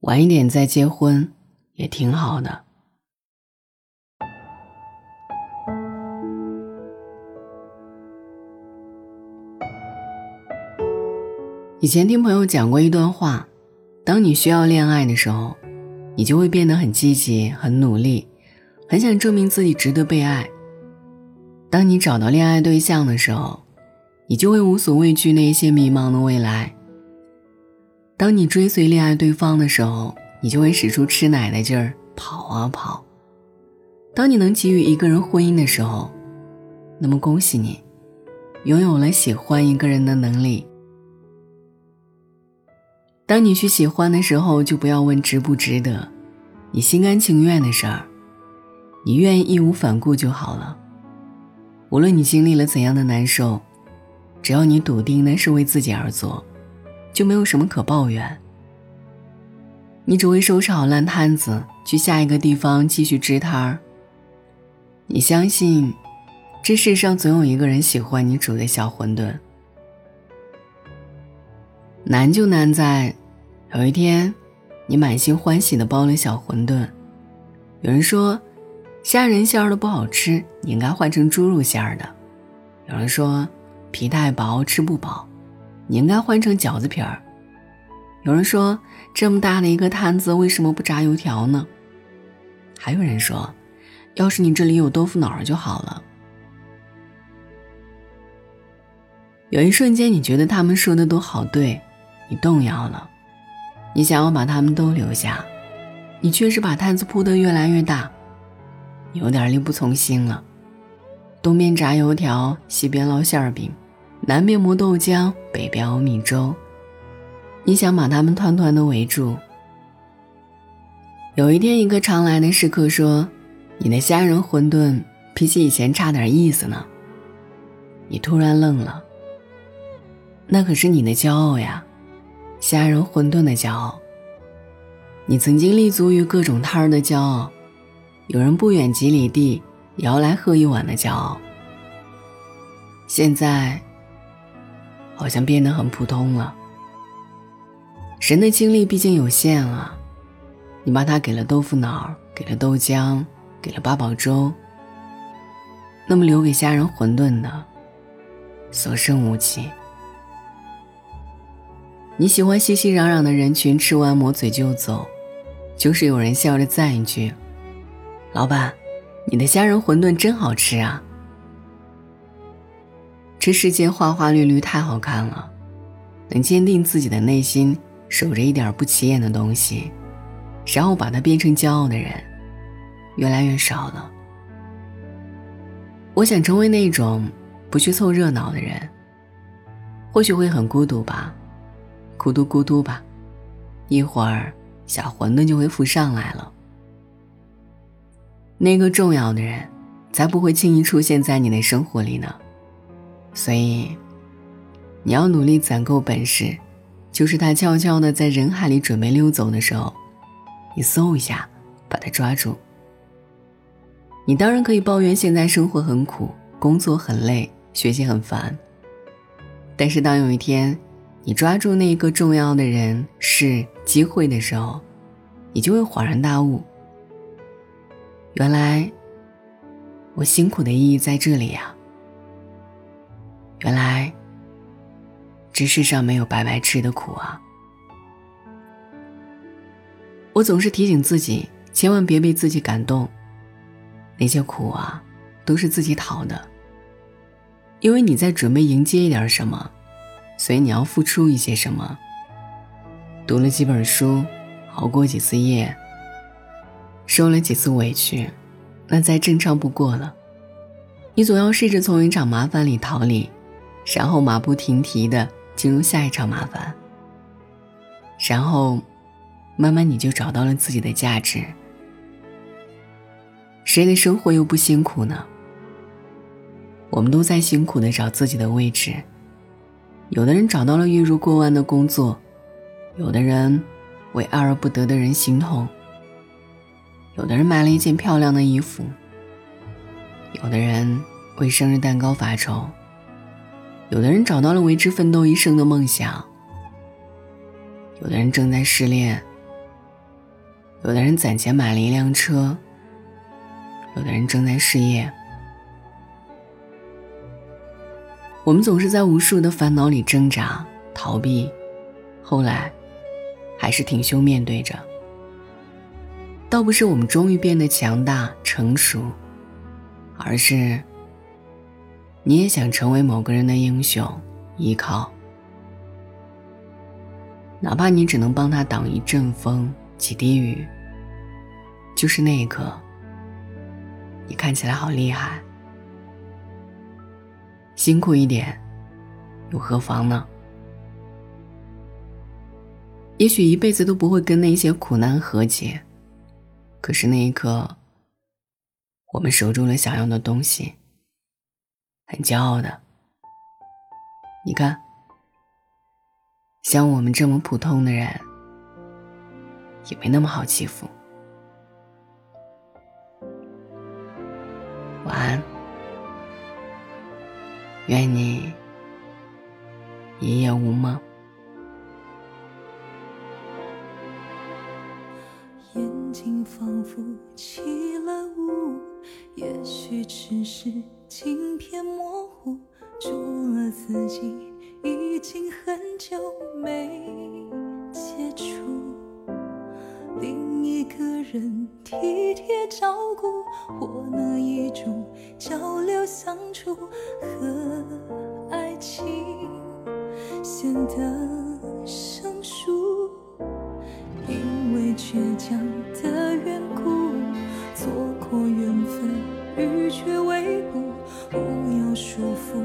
晚一点再结婚也挺好的。以前听朋友讲过一段话：当你需要恋爱的时候，你就会变得很积极、很努力，很想证明自己值得被爱。当你找到恋爱对象的时候，你就会无所畏惧那些迷茫的未来。当你追随恋爱对方的时候，你就会使出吃奶的劲儿跑啊跑。当你能给予一个人婚姻的时候，那么恭喜你，拥有了喜欢一个人的能力。当你去喜欢的时候，就不要问值不值得，你心甘情愿的事儿，你愿意义无反顾就好了。无论你经历了怎样的难受，只要你笃定那是为自己而做。就没有什么可抱怨。你只会收拾好烂摊子，去下一个地方继续支摊儿。你相信，这世上总有一个人喜欢你煮的小馄饨。难就难在，有一天，你满心欢喜的包了小馄饨，有人说，虾仁馅儿的不好吃，你应该换成猪肉馅儿的。有人说，皮太薄吃不饱。你应该换成饺子皮儿。有人说，这么大的一个摊子，为什么不炸油条呢？还有人说，要是你这里有豆腐脑儿就好了。有一瞬间，你觉得他们说的都好对，你动摇了，你想要把他们都留下，你却是把摊子铺得越来越大，有点力不从心了。东边炸油条，西边烙馅饼。南边磨豆浆，北边熬米粥，你想把他们团团的围住。有一天，一个常来的食客说：“你的虾仁馄饨比起以前差点意思呢。”你突然愣了。那可是你的骄傲呀，虾仁馄饨的骄傲。你曾经立足于各种摊儿的骄傲，有人不远几里地也要来喝一碗的骄傲。现在。好像变得很普通了。神的精力毕竟有限啊，你把它给了豆腐脑，给了豆浆，给了八宝粥，那么留给虾仁馄饨的，所剩无几。你喜欢熙熙攘攘的人群，吃完抹嘴就走，就是有人笑着赞一句：“老板，你的虾仁馄饨真好吃啊。”这世界花花绿绿太好看了，能坚定自己的内心，守着一点不起眼的东西，然后把它变成骄傲的人，越来越少了。我想成为那种不去凑热闹的人，或许会很孤独吧，咕嘟咕嘟吧，一会儿小馄饨就会浮上来了。那个重要的人，才不会轻易出现在你的生活里呢。所以，你要努力攒够本事，就是他悄悄的在人海里准备溜走的时候，你嗖一下把他抓住。你当然可以抱怨现在生活很苦，工作很累，学习很烦。但是当有一天，你抓住那个重要的人、事、机会的时候，你就会恍然大悟：原来，我辛苦的意义在这里呀。原来，这世上没有白白吃的苦啊！我总是提醒自己，千万别被自己感动。那些苦啊，都是自己讨的。因为你在准备迎接一点什么，所以你要付出一些什么。读了几本书，熬过几次夜，受了几次委屈，那再正常不过了。你总要试着从一场麻烦里逃离。然后马不停蹄的进入下一场麻烦，然后，慢慢你就找到了自己的价值。谁的生活又不辛苦呢？我们都在辛苦的找自己的位置。有的人找到了月入过万的工作，有的人为爱而不得的人心痛，有的人买了一件漂亮的衣服，有的人为生日蛋糕发愁。有的人找到了为之奋斗一生的梦想，有的人正在失恋，有的人攒钱买了一辆车，有的人正在失业。我们总是在无数的烦恼里挣扎、逃避，后来还是挺胸面对着。倒不是我们终于变得强大、成熟，而是你也想成为某个人的英雄、依靠，哪怕你只能帮他挡一阵风、几滴雨，就是那一刻，你看起来好厉害。辛苦一点，又何妨呢？也许一辈子都不会跟那些苦难和解，可是那一刻，我们守住了想要的东西，很骄傲的。你看，像我们这么普通的人，也没那么好欺负。晚安。愿你一夜无梦。一个人体贴照顾，或那一种交流相处和爱情。显得生疏，因为倔强的缘故，错过缘分，欲却未卜，不要束缚，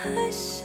还是